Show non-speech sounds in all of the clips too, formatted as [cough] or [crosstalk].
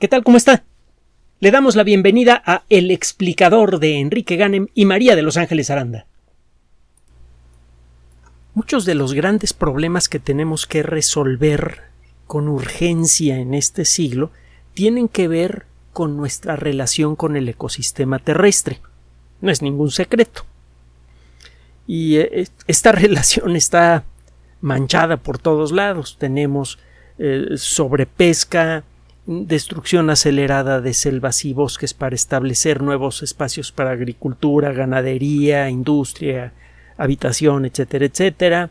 ¿Qué tal? ¿Cómo está? Le damos la bienvenida a El explicador de Enrique Ganem y María de Los Ángeles Aranda. Muchos de los grandes problemas que tenemos que resolver con urgencia en este siglo tienen que ver con nuestra relación con el ecosistema terrestre. No es ningún secreto. Y eh, esta [laughs] relación está manchada por todos lados. Tenemos eh, sobrepesca, destrucción acelerada de selvas y bosques para establecer nuevos espacios para agricultura, ganadería, industria, habitación, etcétera, etcétera.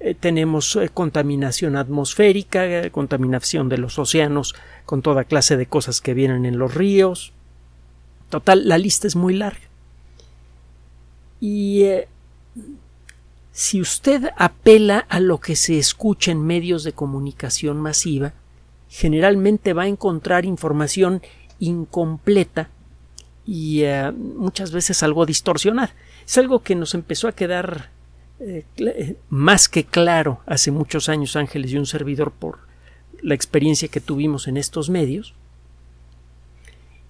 Eh, tenemos eh, contaminación atmosférica, eh, contaminación de los océanos con toda clase de cosas que vienen en los ríos. Total, la lista es muy larga. Y si usted apela a lo que se escucha en medios de comunicación masiva, generalmente va a encontrar información incompleta y eh, muchas veces algo distorsionada. Es algo que nos empezó a quedar eh, eh, más que claro hace muchos años Ángeles y un servidor por la experiencia que tuvimos en estos medios.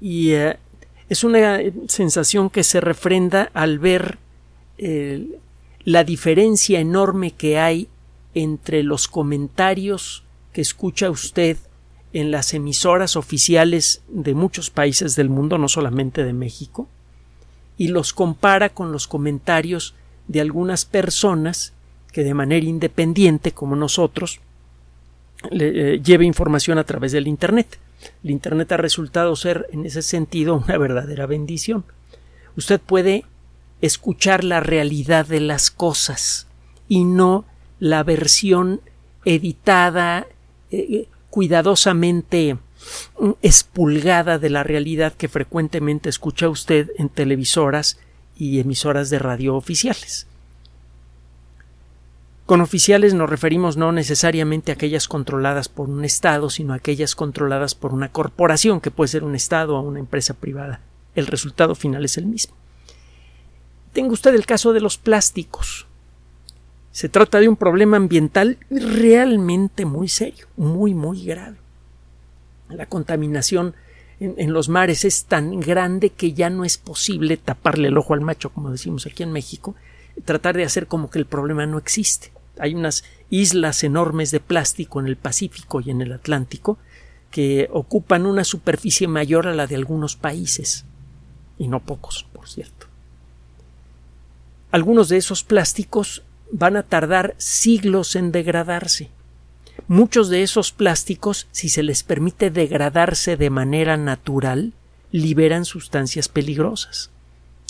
Y es una sensación que se refrenda al ver la diferencia enorme que hay entre los comentarios que escucha usted en las emisoras oficiales de muchos países del mundo, no solamente de México, y los compara con los comentarios de algunas personas que de manera independiente, como nosotros, le, eh, lleva información a través del Internet. El Internet ha resultado ser, en ese sentido, una verdadera bendición. Usted puede escuchar la realidad de las cosas y no la versión editada, eh, cuidadosamente mm, expulgada de la realidad que frecuentemente escucha usted en televisoras y emisoras de radio oficiales. Con oficiales nos referimos no necesariamente a aquellas controladas por un Estado, sino a aquellas controladas por una corporación, que puede ser un Estado o una empresa privada. El resultado final es el mismo. Tenga usted el caso de los plásticos. Se trata de un problema ambiental realmente muy serio, muy, muy grave. La contaminación en, los mares es tan grande que ya no es posible taparle el ojo al macho, como decimos aquí en México, tratar de hacer como que el problema no existe. Hay unas islas enormes de plástico en el Pacífico y en el Atlántico que ocupan una superficie mayor a la de algunos países, y no pocos, por cierto. Algunos de esos plásticos van a tardar siglos en degradarse. Muchos de esos plásticos, si se les permite degradarse de manera natural, liberan sustancias peligrosas,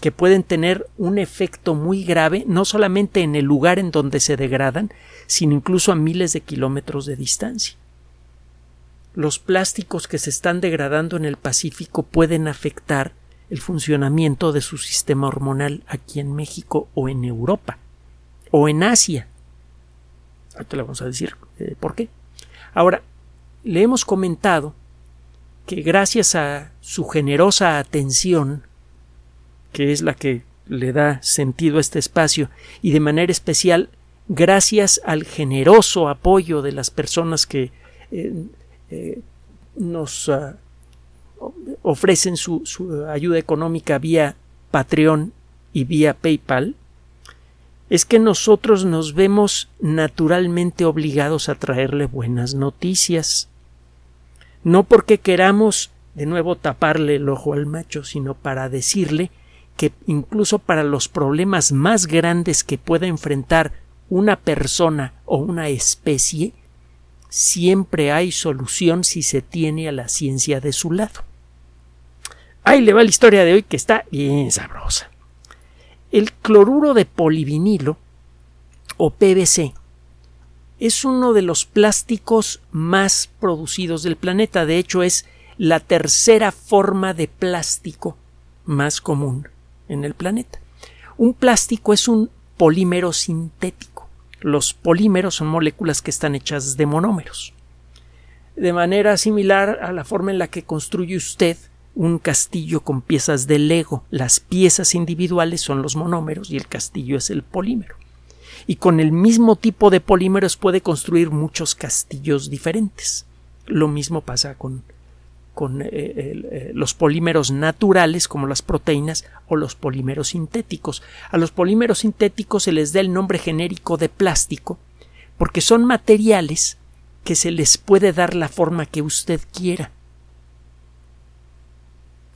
que pueden tener un efecto muy grave no solamente en el lugar en donde se degradan, sino incluso a miles de kilómetros de distancia. Los plásticos que se están degradando en el Pacífico pueden afectar el funcionamiento de su sistema hormonal aquí en México o en Europa o en Asia. Ahorita le vamos a decir eh, por qué. Ahora, le hemos comentado que gracias a su generosa atención, que es la que le da sentido a este espacio, y de manera especial gracias al generoso apoyo de las personas que eh, eh, nos ah, ofrecen su, su ayuda económica vía Patreon y vía PayPal, es que nosotros nos vemos naturalmente obligados a traerle buenas noticias. No porque queramos de nuevo taparle el ojo al macho, sino para decirle que incluso para los problemas más grandes que pueda enfrentar una persona o una especie, siempre hay solución si se tiene a la ciencia de su lado. Ahí le va la historia de hoy que está bien sabrosa. El cloruro de polivinilo o PVC es uno de los plásticos más producidos del planeta. De hecho, es la tercera forma de plástico más común en el planeta. Un plástico es un polímero sintético. Los polímeros son moléculas que están hechas de monómeros. De manera similar a la forma en la que construye usted un castillo con piezas de Lego. Las piezas individuales son los monómeros y el castillo es el polímero. Y con el mismo tipo de polímeros puede construir muchos castillos diferentes. Lo mismo pasa con, con eh, eh, los polímeros naturales como las proteínas o los polímeros sintéticos. A los polímeros sintéticos se les da el nombre genérico de plástico porque son materiales que se les puede dar la forma que usted quiera.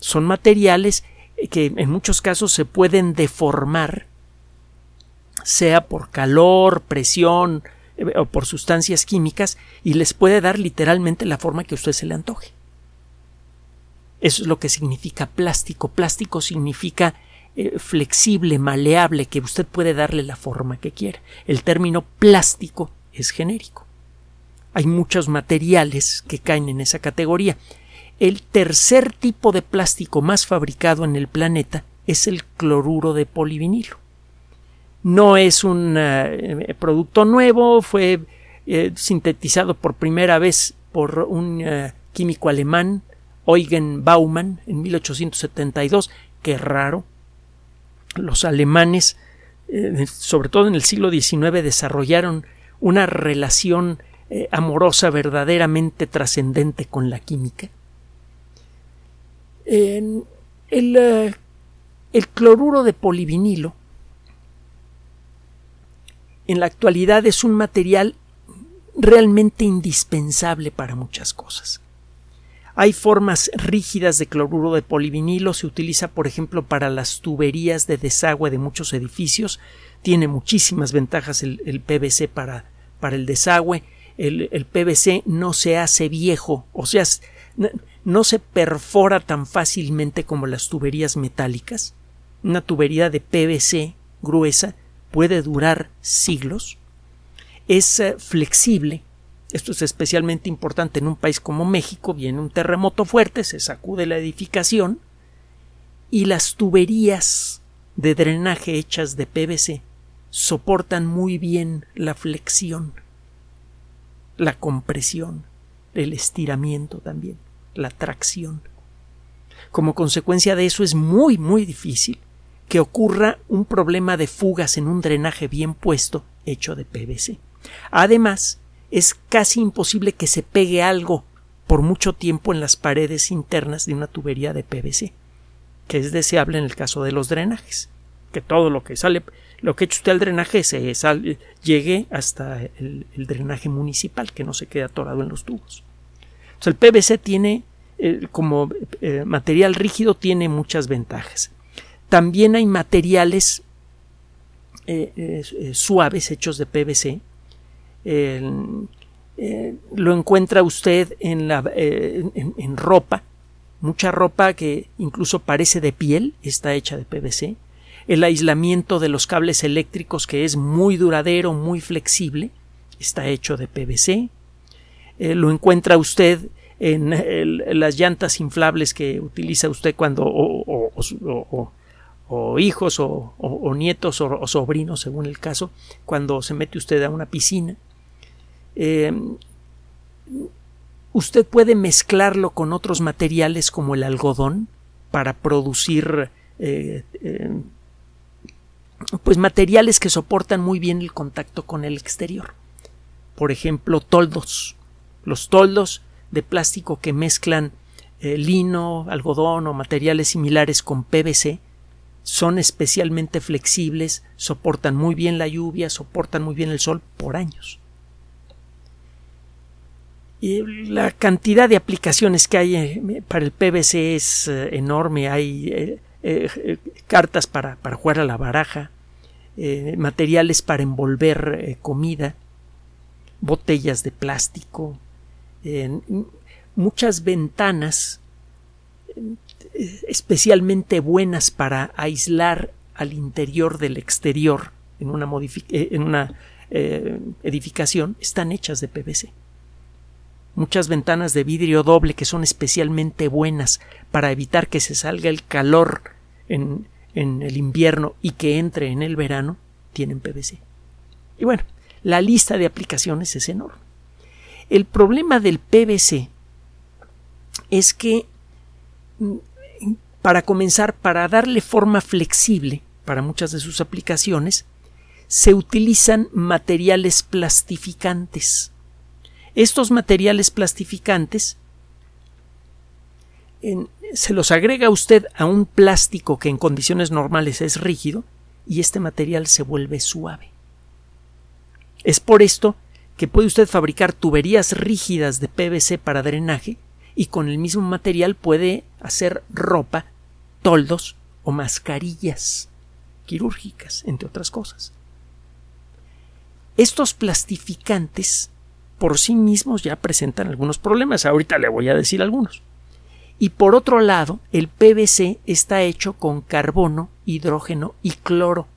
Son materiales que en muchos casos se pueden deformar, sea por calor, presión eh, o por sustancias químicas, y les puede dar literalmente la forma que a usted se le antoje. Eso es lo que significa plástico. Plástico significa eh, flexible, maleable, que usted puede darle la forma que quiera. El término plástico es genérico. Hay muchos materiales que caen en esa categoría. El tercer tipo de plástico más fabricado en el planeta es el cloruro de polivinilo. No es un eh, producto nuevo, fue eh, sintetizado por primera vez por un químico alemán Eugen Baumann en 1872, que raro. Los alemanes, eh, sobre todo en el siglo XIX, desarrollaron una relación eh, amorosa verdaderamente trascendente con la química. El, eh, el cloruro de polivinilo en la actualidad es un material realmente indispensable para muchas cosas. Hay formas rígidas de cloruro de polivinilo, se utiliza por ejemplo para las tuberías de desagüe de muchos edificios, tiene muchísimas ventajas el, PVC para, para, el desagüe, el, el, PVC no se hace viejo, o sea, no se perfora tan fácilmente como las tuberías metálicas. Una tubería de PVC gruesa puede durar siglos, es eh, flexible, esto es especialmente importante en un país como México. Viene un terremoto fuerte, se sacude la edificación y las tuberías de drenaje hechas de PVC soportan muy bien la flexión, la compresión, el estiramiento también, la tracción. Como consecuencia de eso es muy muy difícil que ocurra un problema de fugas en un drenaje bien puesto hecho de PVC. Además, es casi imposible que se pegue algo por mucho tiempo en las paredes internas de una tubería de PVC, que es deseable en el caso de los drenajes, que todo lo que sale, lo que echa usted al drenaje se llegue hasta el, drenaje municipal, que no se quede atorado en los tubos. El PVC tiene, eh, como eh, material rígido, tiene muchas ventajas. También hay materiales eh, suaves hechos de PVC lo encuentra usted en, la, en, ropa, mucha ropa que incluso parece de piel, está hecha de PVC, el aislamiento de los cables eléctricos que es muy duradero, muy flexible, está hecho de PVC, eh, lo encuentra usted en las llantas inflables que utiliza usted cuando o, hijos o, nietos o, sobrinos según el caso cuando se mete usted a una piscina eh, usted puede mezclarlo con otros materiales como el algodón para producir eh, eh, pues materiales que soportan muy bien el contacto con el exterior. Por ejemplo, toldos. Los toldos de plástico que mezclan lino, algodón o materiales similares con PVC son especialmente flexibles, soportan muy bien la lluvia, soportan muy bien el sol por años la cantidad de aplicaciones que hay eh, para el PVC es eh, enorme. Hay eh, cartas para, para, jugar a la baraja, materiales para envolver comida, botellas de plástico, muchas ventanas especialmente buenas para aislar al interior del exterior en una, en una edificación están hechas de PVC muchas ventanas de vidrio doble que son especialmente buenas para evitar que se salga el calor en, en el invierno y que entre en el verano, tienen PVC. Y bueno, la lista de aplicaciones es enorme. El problema del PVC es que, mm, para comenzar, para darle forma flexible para muchas de sus aplicaciones, se utilizan materiales plastificantes. Estos materiales plastificantes se los agrega usted a un plástico que en condiciones normales es rígido y este material se vuelve suave. Es por esto que puede usted fabricar tuberías rígidas de PVC para drenaje y con el mismo material puede hacer ropa, toldos o mascarillas quirúrgicas, entre otras cosas. Estos plastificantes por sí mismos ya presentan algunos problemas. Ahorita le voy a decir algunos. Y por otro lado, el PVC está hecho con carbono, hidrógeno y cloro.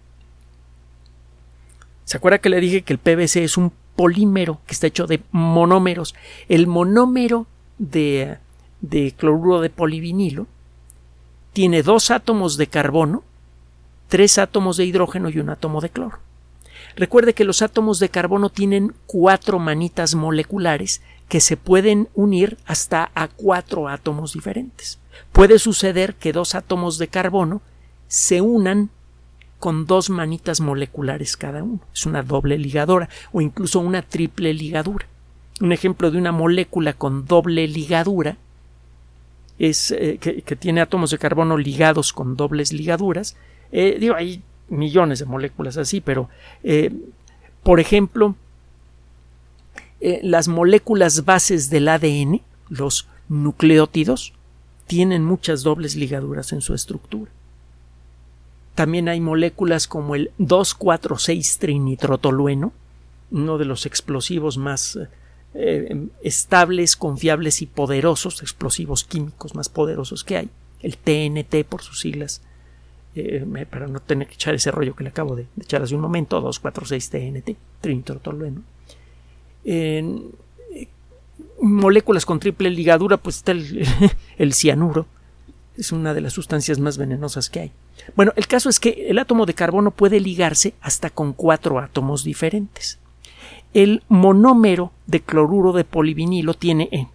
¿Se acuerda que le dije que el PVC es un polímero que está hecho de monómeros? El monómero de, cloruro de polivinilo tiene dos átomos de carbono, tres átomos de hidrógeno y un átomo de cloro. Recuerde que los átomos de carbono tienen cuatro manitas moleculares que se pueden unir hasta a cuatro átomos diferentes. Puede suceder que dos átomos de carbono se unan con dos manitas moleculares cada uno. Es una doble ligadura o incluso una triple ligadura. Un ejemplo de una molécula con doble ligadura es eh, que, tiene átomos de carbono ligados con dobles ligaduras. Eh, digo, hay millones de moléculas así, pero eh, por ejemplo, las moléculas bases del ADN, los nucleótidos, tienen muchas dobles ligaduras en su estructura. También hay moléculas como el 2,4,6-trinitrotolueno, uno de los explosivos más eh, estables, confiables y poderosos, explosivos químicos más poderosos que hay, el TNT por sus siglas eh, para no tener que echar ese rollo que le acabo de, echar hace un momento, 246-TNT, trinitrotolueno. En eh, moléculas con triple ligadura, pues está el, [laughs] cianuro, es una de las sustancias más venenosas que hay. Bueno, el caso es que el átomo de carbono puede ligarse hasta con cuatro átomos diferentes. El monómero de cloruro de polivinilo tiene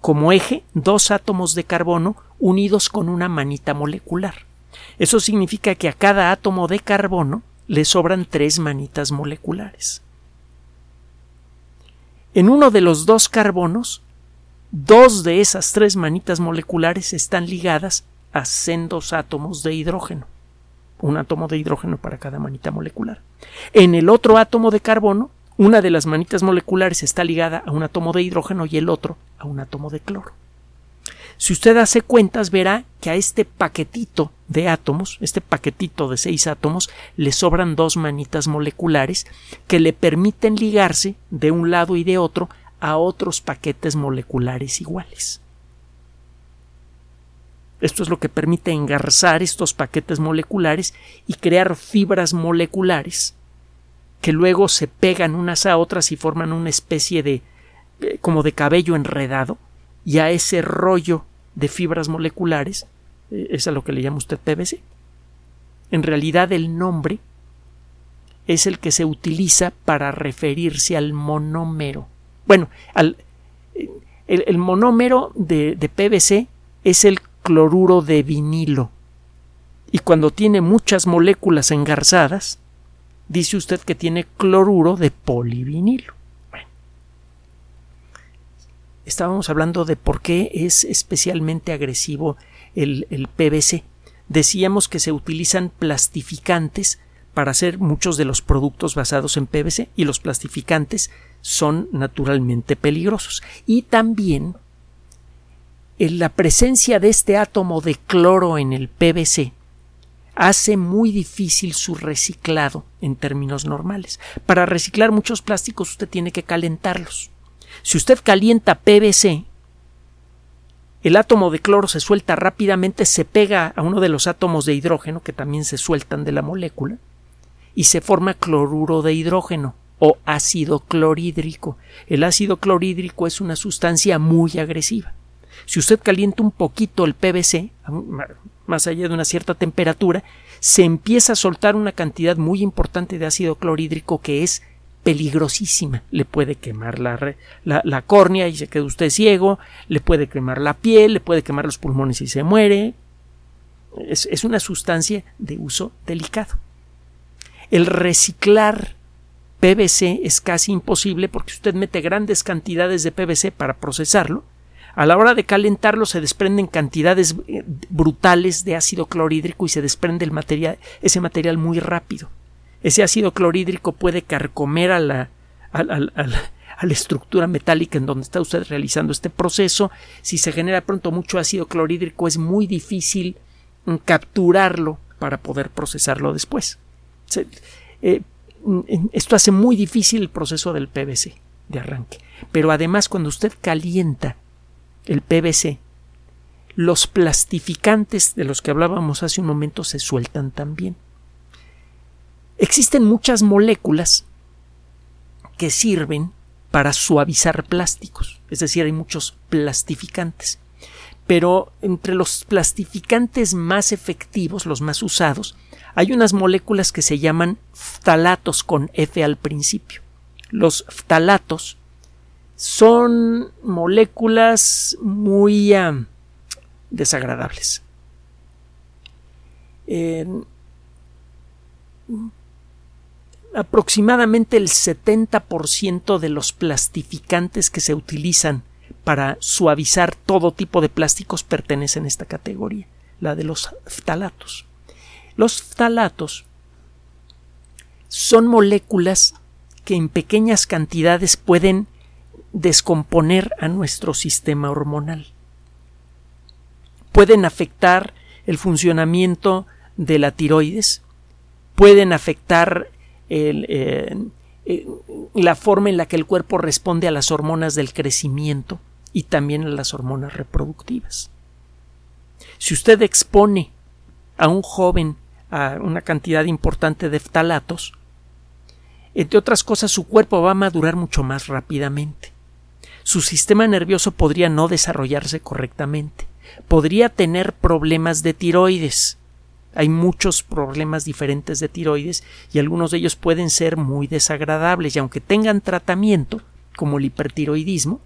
como eje dos átomos de carbono unidos con una manita molecular. Eso significa que a cada átomo de carbono le sobran tres manitas moleculares. En uno de los dos carbonos, dos de esas tres manitas moleculares están ligadas a sendos átomos de hidrógeno. Un átomo de hidrógeno para cada manita molecular. En el otro átomo de carbono, una de las manitas moleculares está ligada a un átomo de hidrógeno y el otro a un átomo de cloro. Si usted hace cuentas, verá que a este paquetito de átomos, este paquetito de seis átomos, le sobran dos manitas moleculares que le permiten ligarse de un lado y de otro a otros paquetes moleculares iguales. Esto es lo que permite engarzar estos paquetes moleculares y crear fibras moleculares que luego se pegan unas a otras y forman una especie de eh, como de cabello enredado y a ese rollo de fibras moleculares eh, es a lo que le llama usted PVC. En realidad el nombre es el que se utiliza para referirse al monómero. Bueno, el, monómero de, de PVC es el cloruro de vinilo. Y cuando tiene muchas moléculas engarzadas, dice usted que tiene cloruro de polivinilo estábamos hablando de por qué es especialmente agresivo el, PVC. Decíamos que se utilizan plastificantes para hacer muchos de los productos basados en PVC y los plastificantes son naturalmente peligrosos. Y también en la presencia de este átomo de cloro en el PVC hace muy difícil su reciclado en términos normales. Para reciclar muchos plásticos usted tiene que calentarlos. Si usted calienta PVC, el átomo de cloro se suelta rápidamente, se pega a uno de los átomos de hidrógeno que también se sueltan de la molécula y se forma cloruro de hidrógeno o ácido clorhídrico. El ácido clorhídrico es una sustancia muy agresiva. Si usted calienta un poquito el PVC, más allá de una cierta temperatura, se empieza a soltar una cantidad muy importante de ácido clorhídrico que es peligrosísima. Le puede quemar la, la, córnea y se queda usted ciego, le puede quemar la piel, le puede quemar los pulmones y se muere. Es, es una sustancia de uso delicado. El reciclar PVC es casi imposible porque usted mete grandes cantidades de PVC para procesarlo, A la hora de calentarlo se desprenden cantidades eh, brutales de ácido clorhídrico y se desprende el material, ese material muy rápido. Ese ácido clorhídrico puede carcomer a la, estructura metálica en donde está usted realizando este proceso. Si se genera pronto mucho ácido clorhídrico es muy difícil mm, capturarlo para poder procesarlo después. Eh, esto hace muy difícil el proceso del PVC de arranque. Pero además cuando usted calienta el PVC, los plastificantes de los que hablábamos hace un momento se sueltan también. Existen muchas moléculas que sirven para suavizar plásticos, es decir, hay muchos plastificantes. Pero entre los plastificantes más efectivos, los más usados, hay unas moléculas que se llaman ftalatos con F al principio. Los ftalatos son moléculas muy desagradables. aproximadamente el 70% de los plastificantes que se utilizan para suavizar todo tipo de plásticos pertenecen a esta categoría, la de los ftalatos. Los ftalatos son moléculas que en pequeñas cantidades pueden descomponer a nuestro sistema hormonal. Pueden afectar el funcionamiento de la tiroides, pueden afectar eh, eh, la forma en la que el cuerpo responde a las hormonas del crecimiento y también a las hormonas reproductivas. Si usted expone a un joven a una cantidad importante de ftalatos, entre otras cosas su cuerpo va a madurar mucho más rápidamente su sistema nervioso podría no desarrollarse correctamente, podría tener problemas de tiroides. Hay muchos problemas diferentes de tiroides y algunos de ellos pueden ser muy desagradables y aunque tengan tratamiento, como el hipertiroidismo,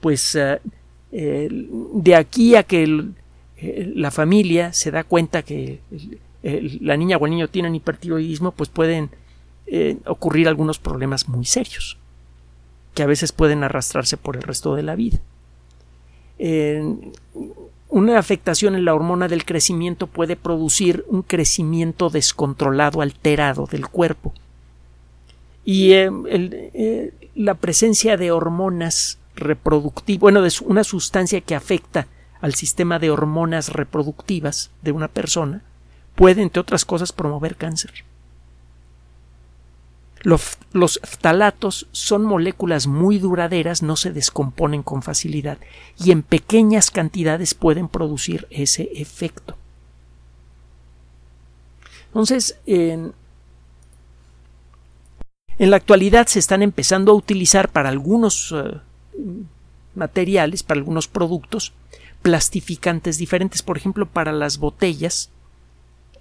pues eh, de aquí a que la familia se da cuenta que la niña o el niño tienen hipertiroidismo, pues pueden eh, ocurrir algunos problemas muy serios que a veces pueden arrastrarse por el resto de la vida. una afectación en la hormona del crecimiento puede producir un crecimiento descontrolado, alterado del cuerpo. Y eh, eh, la presencia de hormonas reproductivas, bueno, de una sustancia que afecta al sistema de hormonas reproductivas de una persona, puede, entre otras cosas, promover cáncer. Los, los ftalatos son moléculas muy duraderas, no se descomponen con facilidad y en pequeñas cantidades pueden producir ese efecto. Entonces, en, en la actualidad se están empezando a utilizar para algunos eh, materiales, para algunos productos, plastificantes diferentes, por ejemplo, para las botellas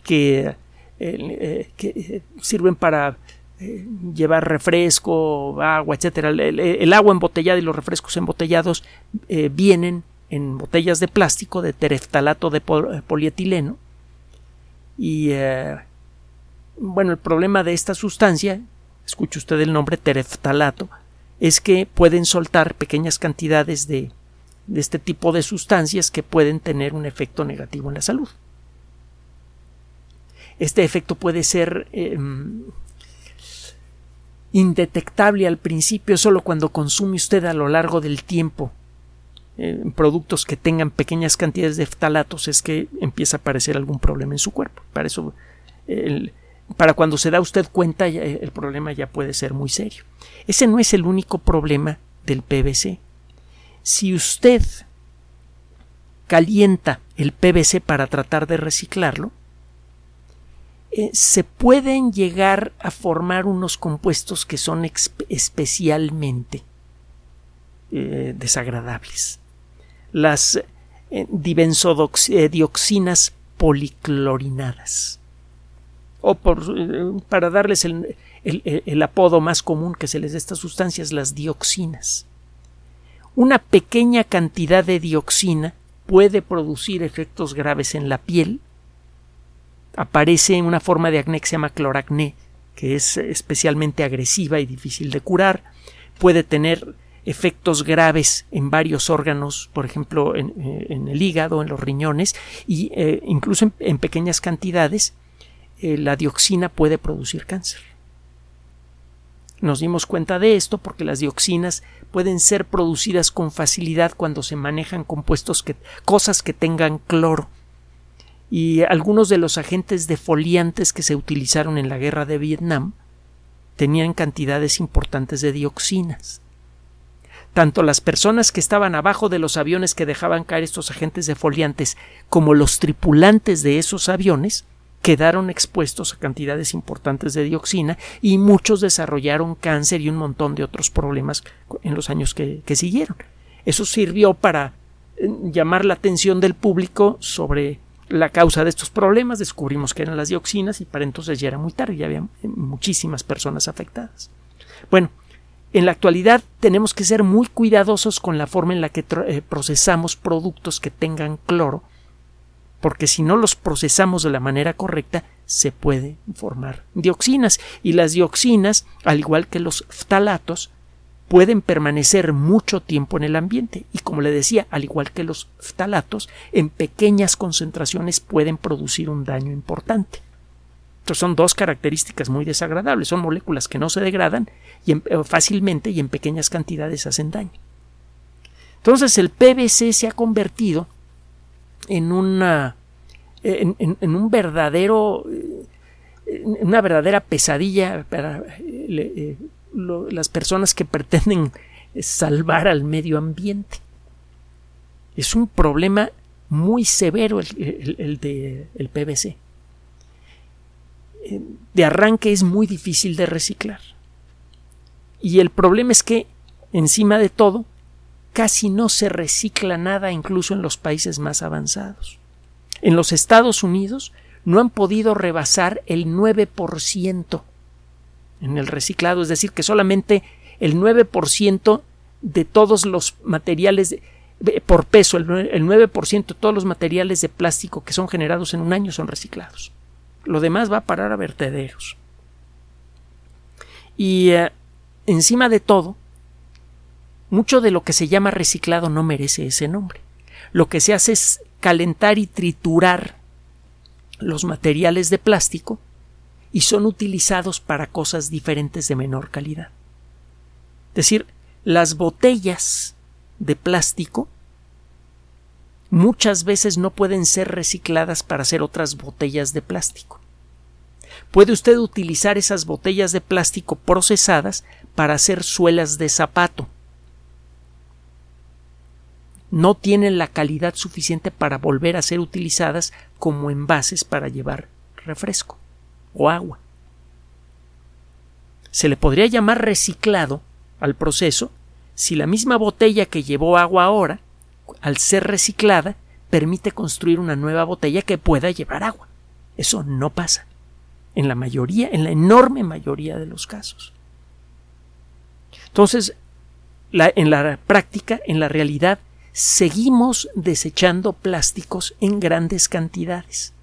que, eh, que sirven para eh, llevar refresco, agua, etcétera. El, agua embotellada y los refrescos embotellados eh, vienen en botellas de plástico de tereftalato de eh, polietileno. Y bueno, el problema de esta sustancia, escuche usted el nombre tereftalato, es que pueden soltar pequeñas cantidades de, este tipo de sustancias que pueden tener un efecto negativo en la salud. Este efecto puede ser em, indetectable al principio, solo cuando consume usted a lo largo del tiempo eh, productos que tengan pequeñas cantidades de ftalatos es que empieza a aparecer algún problema en su cuerpo. Para eso, para cuando se da usted cuenta, el problema ya puede ser muy serio. Ese no es el único problema del PVC. Si usted calienta el PVC para tratar de reciclarlo, eh, se pueden llegar a formar unos compuestos que son especialmente eh, desagradables. Las eh, policlorinadas. O para darles el, apodo más común que se les da estas sustancias, las dioxinas. Una pequeña cantidad de dioxina puede producir efectos graves en la piel aparece una forma de acné que se llama cloracné, que es especialmente agresiva y difícil de curar. Puede tener efectos graves en varios órganos, por ejemplo, en, eh, el hígado, en los riñones, y eh, incluso en, pequeñas cantidades, eh, la dioxina puede producir cáncer. Nos dimos cuenta de esto porque las dioxinas pueden ser producidas con facilidad cuando se manejan compuestos que cosas que tengan cloro. Y algunos de los agentes defoliantes que se utilizaron en la guerra de Vietnam tenían cantidades importantes de dioxinas. Tanto las personas que estaban abajo de los aviones que dejaban caer estos agentes defoliantes como los tripulantes de esos aviones quedaron expuestos a cantidades importantes de dioxina y muchos desarrollaron cáncer y un montón de otros problemas en los años que, siguieron. Eso sirvió para eh, llamar la atención del público sobre la causa de estos problemas, descubrimos que eran las dioxinas y para entonces ya era muy tarde, ya había muchísimas personas afectadas. Bueno, en la actualidad tenemos que ser muy cuidadosos con la forma en la que eh, procesamos productos que tengan cloro porque si no los procesamos de la manera correcta, se pueden formar dioxinas. Y las dioxinas, al igual que los ftalatos, pueden permanecer mucho tiempo en el ambiente y como le decía, al igual que los ftalatos, en pequeñas concentraciones pueden producir un daño importante. Entonces son dos características muy desagradables, son moléculas que no se degradan eh, fácilmente y en pequeñas cantidades hacen daño. Entonces el PVC se ha convertido en una en, un verdadero una verdadera pesadilla para eh, las personas que pretenden salvar al medio ambiente. Es un problema muy severo el, el de el PVC. De arranque es muy difícil de reciclar. Y el problema es que, encima de todo, casi no se recicla nada incluso en los países más avanzados. En los Estados Unidos no han podido rebasar el 9% en el reciclado, es decir, que solamente el 9% de todos los materiales por peso, el 9% de todos los materiales de plástico que son generados en un año son reciclados. Lo demás va a parar a vertederos. Y eh, encima de todo, mucho de lo que se llama reciclado no merece ese nombre. Lo que se hace es calentar y triturar los materiales de plástico y son utilizados para cosas diferentes de menor calidad. Es decir, las botellas de plástico muchas veces no pueden ser recicladas para hacer otras botellas de plástico. Puede usted utilizar esas botellas de plástico procesadas para hacer suelas de zapato, no tienen la calidad suficiente para volver a ser utilizadas como envases para llevar refresco o agua. Se le podría llamar reciclado al proceso si la misma botella que llevó agua ahora, al ser reciclada, permite construir una nueva botella que pueda llevar agua. Eso no pasa. En la mayoría, en la enorme mayoría de los casos. Entonces, en la práctica, en la realidad, seguimos desechando plásticos en grandes cantidades.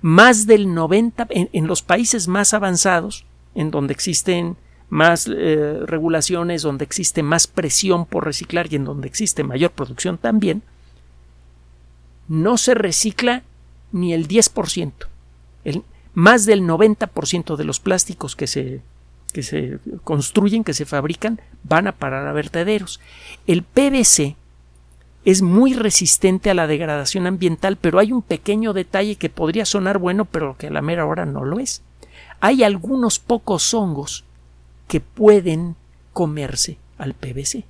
Más del 90 en, los países más avanzados, en donde existen más eh, regulaciones, donde existe más presión por reciclar y en donde existe mayor producción también, no se recicla ni el 10%. El, más del 90% de los plásticos que se, que se construyen, que se fabrican, van a parar a vertederos. El PVC es muy resistente a la degradación ambiental, pero hay un pequeño detalle que podría sonar bueno, pero que a la mera hora no lo es. Hay algunos pocos hongos que pueden comerse al PVC.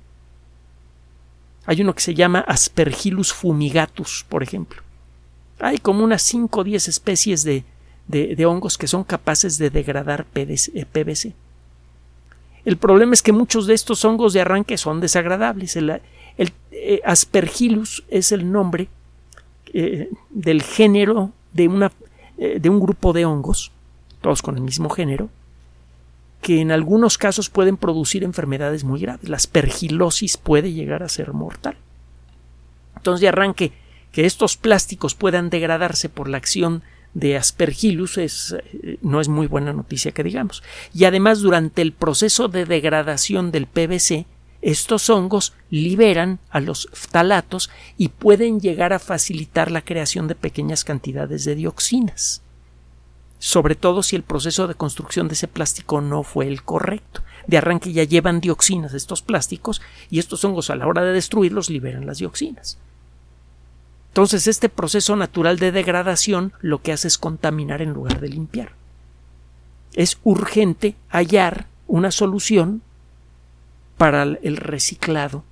Hay uno que se llama Aspergillus fumigatus, por ejemplo. Hay como unas 5 o 10 especies de, de, hongos que son capaces de degradar PVC. Eh, el problema es que muchos de estos hongos de arranque son desagradables. Eh, Aspergillus es el nombre eh, del género de, una, eh, de un grupo de hongos, todos con el mismo género, que en algunos casos pueden producir enfermedades muy graves. La aspergilosis puede llegar a ser mortal. Entonces, de arranque, que estos plásticos puedan degradarse por la acción de Aspergillus es, no es muy buena noticia que digamos. Y además, durante el proceso de degradación del PVC, estos hongos liberan a losftalatos y pueden llegar a facilitar la creación de pequeñas cantidades de dioxinas, sobre todo si el proceso de construcción de ese plástico no fue el correcto. De arranque ya llevan dioxinas estos plásticos y estos hongos a la hora de destruirlos liberan las dioxinas. Entonces este proceso natural de degradación lo que hace es contaminar en lugar de limpiar. Es urgente hallar una solución para el reciclado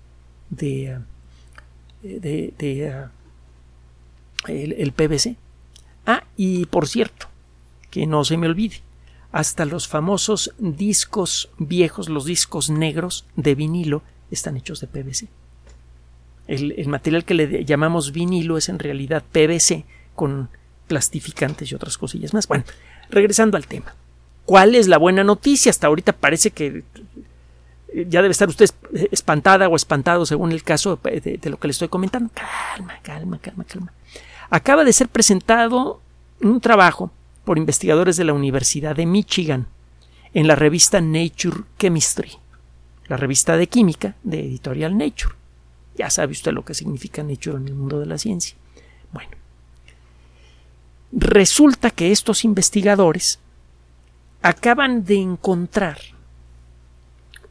de, eh, eh, el, PVC. Ah, y por cierto, que no se me olvide, hasta los famosos discos viejos, los discos negros de vinilo, están hechos de PVC. El, el, material que le llamamos vinilo es en realidad PVC con plastificantes y otras cosillas más. Bueno, regresando al tema. ¿Cuál es la buena noticia? Hasta ahorita parece que ya debe estar usted espantada o espantado según el caso de, lo que le estoy comentando. Calma, calma, calma, calma. Acaba de ser presentado un trabajo por investigadores de la Universidad de Michigan en la revista Nature Chemistry, la revista de química de editorial Nature. Ya sabe usted lo que significa Nature en el mundo de la ciencia. Bueno, resulta que estos investigadores acaban de encontrar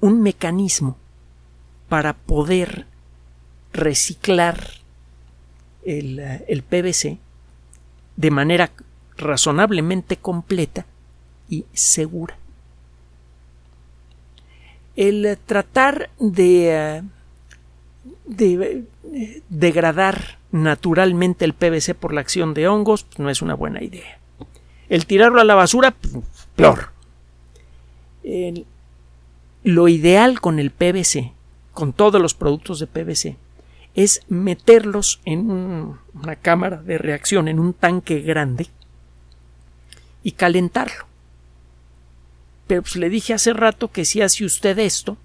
un mecanismo para poder reciclar el, eh, el, PVC de manera razonablemente completa y segura. El tratar de, eh, de eh, degradar naturalmente el PVC por la acción de hongos pues, no es una buena idea. El tirarlo a la basura, peor. El, lo ideal con el PVC, con todos los productos de PVC, es meterlos en una cámara de reacción, en un tanque grande, y calentarlo. Pero pues le dije hace rato que si hace usted esto,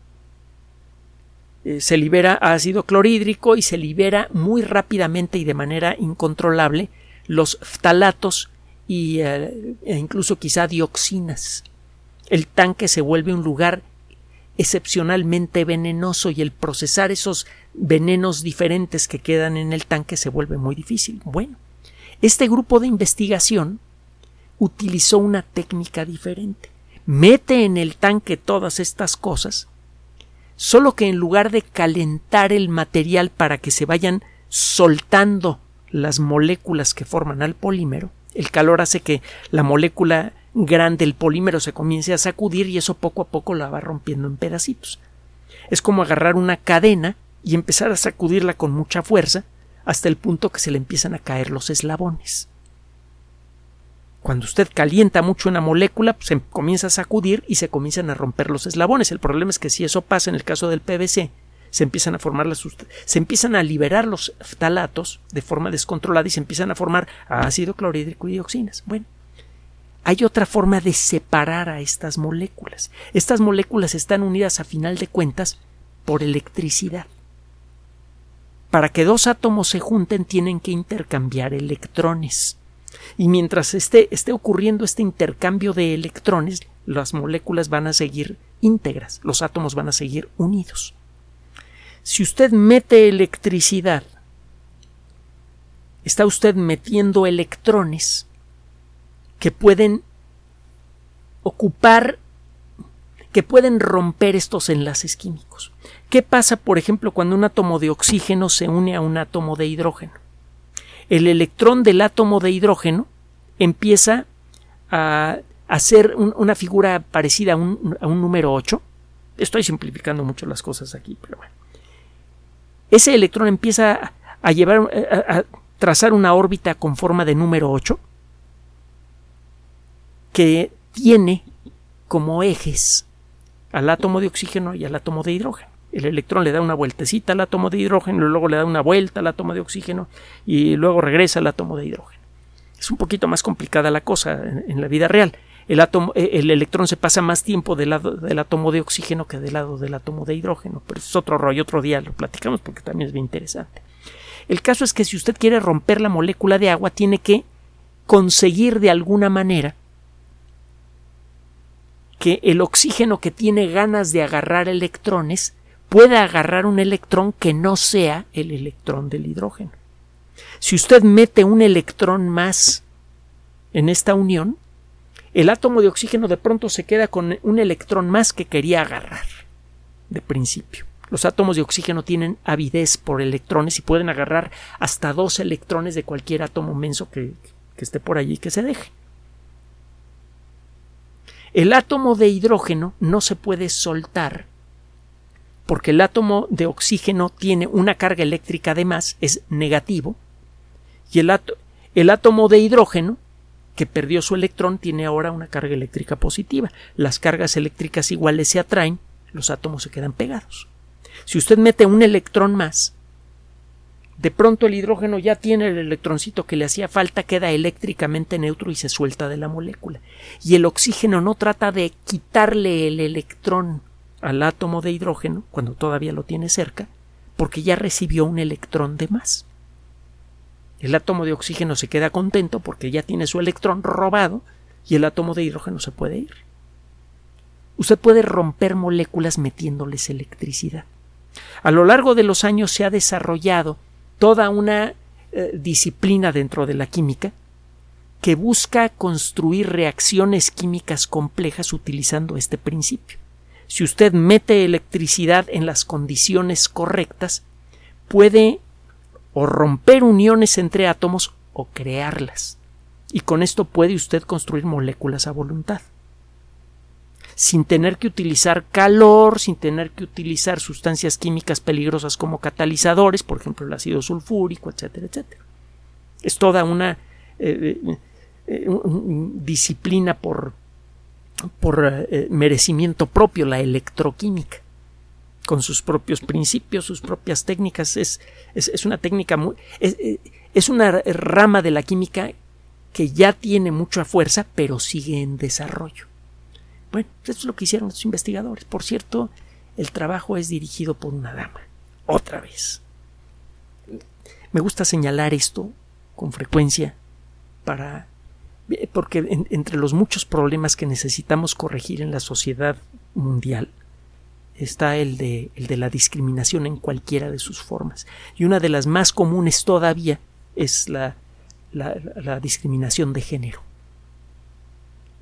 eh, se libera ácido clorhídrico y se libera muy rápidamente y de manera incontrolable los ftalatos y, eh, e incluso quizá dioxinas. El tanque se vuelve un lugar excepcionalmente venenoso y el procesar esos venenos diferentes que quedan en el tanque se vuelve muy difícil. Bueno, este grupo de investigación utilizó una técnica diferente. Mete en el tanque todas estas cosas, solo que en lugar de calentar el material para que se vayan soltando las moléculas que forman al polímero, el calor hace que la molécula grande el polímero se comience a sacudir y eso poco a poco la va rompiendo en pedacitos. Es como agarrar una cadena y empezar a sacudirla con mucha fuerza hasta el punto que se le empiezan a caer los eslabones. Cuando usted calienta mucho una molécula, pues, se comienza a sacudir y se comienzan a romper los eslabones. El problema es que si eso pasa en el caso del PVC, se empiezan a formar las se empiezan a liberar los ftalatos de forma descontrolada y se empiezan a formar ácido clorhídrico y dioxinas. Bueno, hay otra forma de separar a estas moléculas. Estas moléculas están unidas a final de cuentas por electricidad. Para que dos átomos se junten tienen que intercambiar electrones. Y mientras esté, esté ocurriendo este intercambio de electrones, las moléculas van a seguir íntegras, los átomos van a seguir unidos. Si usted mete electricidad, está usted metiendo electrones que pueden ocupar, que pueden romper estos enlaces químicos. ¿Qué pasa, por ejemplo, cuando un átomo de oxígeno se une a un átomo de hidrógeno? El electrón del átomo de hidrógeno empieza a hacer una figura parecida a un, número 8. Estoy simplificando mucho las cosas aquí, pero bueno. Ese electrón empieza a llevar a, a trazar una órbita con forma de número 8 que tiene como ejes al átomo de oxígeno y al átomo de hidrógeno. El electrón le da una vueltecita al átomo de hidrógeno, luego le da una vuelta al átomo de oxígeno y luego regresa al átomo de hidrógeno. Es un poquito más complicada la cosa en, la vida real. El, átomo, eh, el electrón se pasa más tiempo del lado del átomo de oxígeno que del lado del átomo de hidrógeno, pero es otro rollo, otro día lo platicamos porque también es bien interesante. El caso es que si usted quiere romper la molécula de agua, tiene que conseguir de alguna manera que el oxígeno que tiene ganas de agarrar electrones pueda agarrar un electrón que no sea el electrón del hidrógeno. Si usted mete un electrón más en esta unión, el átomo de oxígeno de pronto se queda con un electrón más que quería agarrar de principio. Los átomos de oxígeno tienen avidez por electrones y pueden agarrar hasta dos electrones de cualquier átomo menso que, que esté por allí que se deje. El átomo de hidrógeno no se puede soltar porque el átomo de oxígeno tiene una carga eléctrica de más, es negativo, y el, el átomo de hidrógeno que perdió su electrón tiene ahora una carga eléctrica positiva. Las cargas eléctricas iguales se atraen, los átomos se quedan pegados. Si usted mete un electrón más, de pronto el hidrógeno ya tiene el electroncito que le hacía falta, queda eléctricamente neutro y se suelta de la molécula. Y el oxígeno no trata de quitarle el electrón al átomo de hidrógeno, cuando todavía lo tiene cerca, porque ya recibió un electrón de más. El átomo de oxígeno se queda contento porque ya tiene su electrón robado y el átomo de hidrógeno se puede ir. Usted puede romper moléculas metiéndoles electricidad. A lo largo de los años se ha desarrollado toda una eh, disciplina dentro de la química que busca construir reacciones químicas complejas utilizando este principio. Si usted mete electricidad en las condiciones correctas, puede o romper uniones entre átomos o crearlas. Y con esto puede usted construir moléculas a voluntad. Sin tener que utilizar calor, sin tener que utilizar sustancias químicas peligrosas como catalizadores, por ejemplo el ácido sulfúrico, etcétera, etcétera. Es toda una eh, eh, eh, disciplina por, por merecimiento propio, la electroquímica con sus propios principios, sus propias técnicas. Es, es, una técnica muy. Es, una rama de la química que ya tiene mucha fuerza, pero sigue en desarrollo. Bueno, eso es lo que hicieron los investigadores. Por cierto, el trabajo es dirigido por una dama. Otra vez. Me gusta señalar esto con frecuencia para porque entre los muchos problemas que necesitamos corregir en la sociedad mundial, está el de, la discriminación en cualquiera de sus formas. Y una de las más comunes todavía es la, discriminación de género.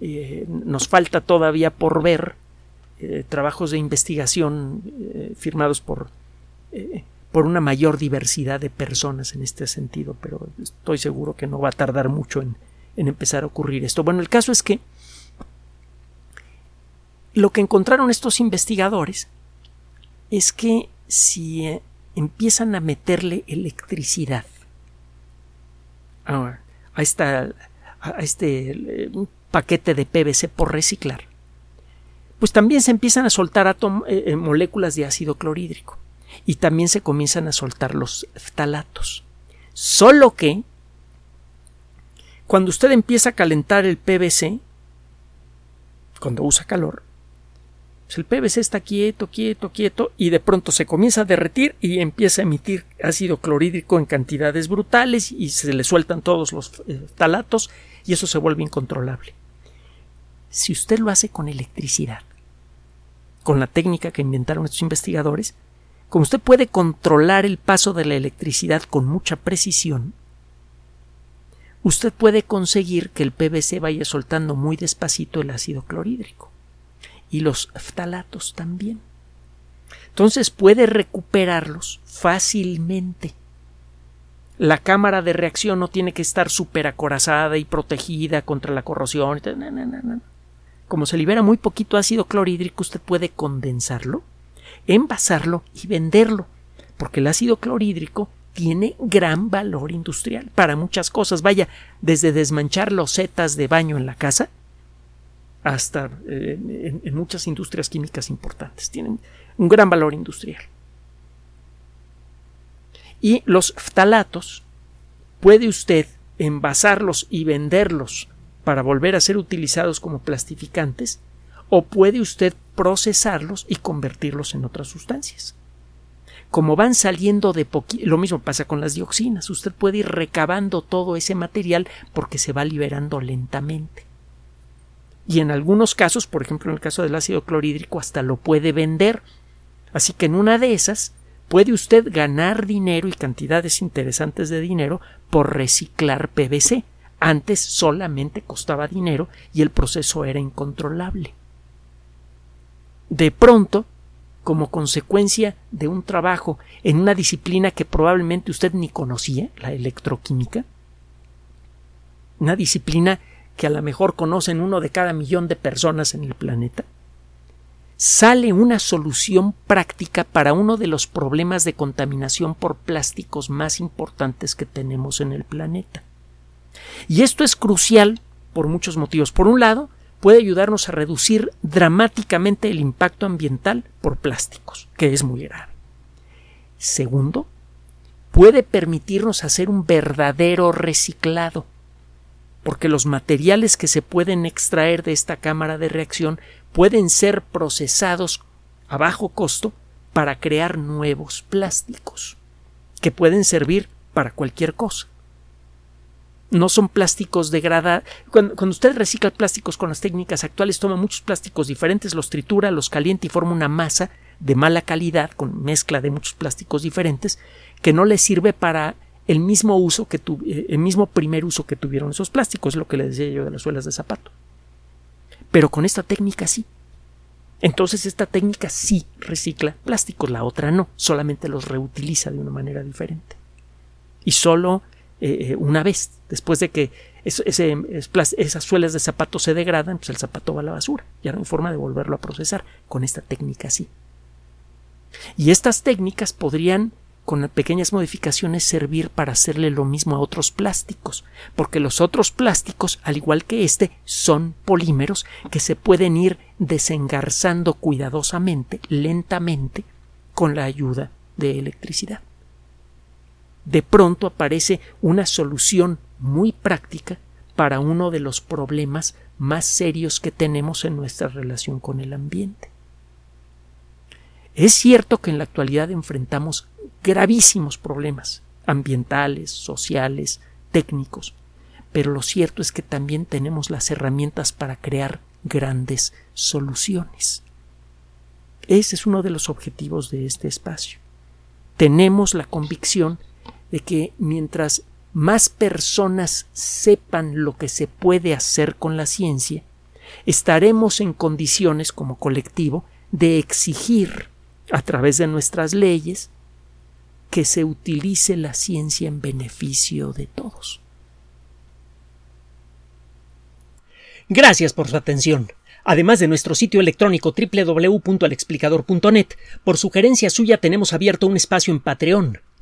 Eh, nos falta todavía por ver eh, trabajos de investigación eh, firmados por, por una mayor diversidad de personas en este sentido, pero estoy seguro que no va a tardar mucho en, en empezar a ocurrir esto. Bueno, el caso es que lo que encontraron estos investigadores es que si empiezan a meterle electricidad a, esta, a este paquete de PVC por reciclar, pues también se empiezan a soltar eh, moléculas de ácido clorhídrico y también se comienzan a soltar los ftalatos. Solo que cuando usted empieza a calentar el PVC, cuando usa calor, pues el PVC está quieto, quieto, quieto y de pronto se comienza a derretir y empieza a emitir ácido clorhídrico en cantidades brutales y se le sueltan todos los eh, talatos y eso se vuelve incontrolable. Si usted lo hace con electricidad, con la técnica que inventaron estos investigadores, como usted puede controlar el paso de la electricidad con mucha precisión, usted puede conseguir que el PVC vaya soltando muy despacito el ácido clorhídrico y los ftalatos también. Entonces puede recuperarlos fácilmente. La cámara de reacción no tiene que estar súper acorazada y protegida contra la corrosión. Como se libera muy poquito ácido clorhídrico, usted puede condensarlo, envasarlo y venderlo, porque el ácido clorhídrico tiene gran valor industrial para muchas cosas. Vaya, desde desmanchar losetas de baño en la casa hasta eh, en, muchas industrias químicas importantes. Tienen un gran valor industrial. Y los ftalatos puede usted envasarlos y venderlos para volver a ser utilizados como plastificantes o puede usted procesarlos y convertirlos en otras sustancias. Como van saliendo de poquito, lo mismo pasa con las dioxinas, usted puede ir recabando todo ese material porque se va liberando lentamente y en algunos casos, por ejemplo en el caso del ácido clorhídrico, hasta lo puede vender. Así que en una de esas puede usted ganar dinero y cantidades interesantes de dinero por reciclar PVC. Antes solamente costaba dinero y el proceso era incontrolable. De pronto, como consecuencia de un trabajo en una disciplina que probablemente usted ni conocía, la electroquímica, una disciplina que a lo mejor conocen uno de cada millón de personas en el planeta, sale una solución práctica para uno de los problemas de contaminación por plásticos más importantes que tenemos en el planeta. Y esto es crucial por muchos motivos. Por un lado, puede ayudarnos a reducir dramáticamente el impacto ambiental por plásticos, que es muy grave. Segundo, puede permitirnos hacer un verdadero reciclado, porque los materiales que se pueden extraer de esta cámara de reacción pueden ser procesados a bajo costo para crear nuevos plásticos que pueden servir para cualquier cosa. No son plásticos degradados. Cuando, usted recicla plásticos con las técnicas actuales, toma muchos plásticos diferentes, los tritura, los calienta y forma una masa de mala calidad con mezcla de muchos plásticos diferentes que no le sirve para el mismo uso que eh, el mismo primer uso que tuvieron esos plásticos, es lo que le decía yo de las suelas de zapato. Pero con esta técnica sí. Entonces esta técnica sí recicla plásticos, la otra no, solamente los reutiliza de una manera diferente. Y solo eh, eh, una vez, después de que esas suelas de zapato se degradan, pues el zapato va a la basura. Ya no hay forma de volverlo a procesar. Con esta técnica sí. Y estas técnicas podrían con pequeñas modificaciones servir para hacerle lo mismo a otros plásticos, porque los otros plásticos, al igual que este, son polímeros que se pueden ir desengarzando cuidadosamente, lentamente, con la ayuda de electricidad. De pronto aparece una solución muy práctica para uno de los problemas más serios que tenemos en nuestra relación con el ambiente. Es cierto que en la actualidad enfrentamos gravísimos problemas ambientales, sociales, técnicos, pero lo cierto es que también tenemos las herramientas para crear grandes soluciones. Ese es uno de los objetivos de este espacio. Tenemos la convicción de que mientras más personas sepan lo que se puede hacer con la ciencia, estaremos en condiciones como colectivo de exigir a través de nuestras leyes que se utilice la ciencia en beneficio de todos. Gracias por su atención. Además de nuestro sitio electrónico www.alexplicador.net, por sugerencia suya tenemos abierto un espacio en Patreon,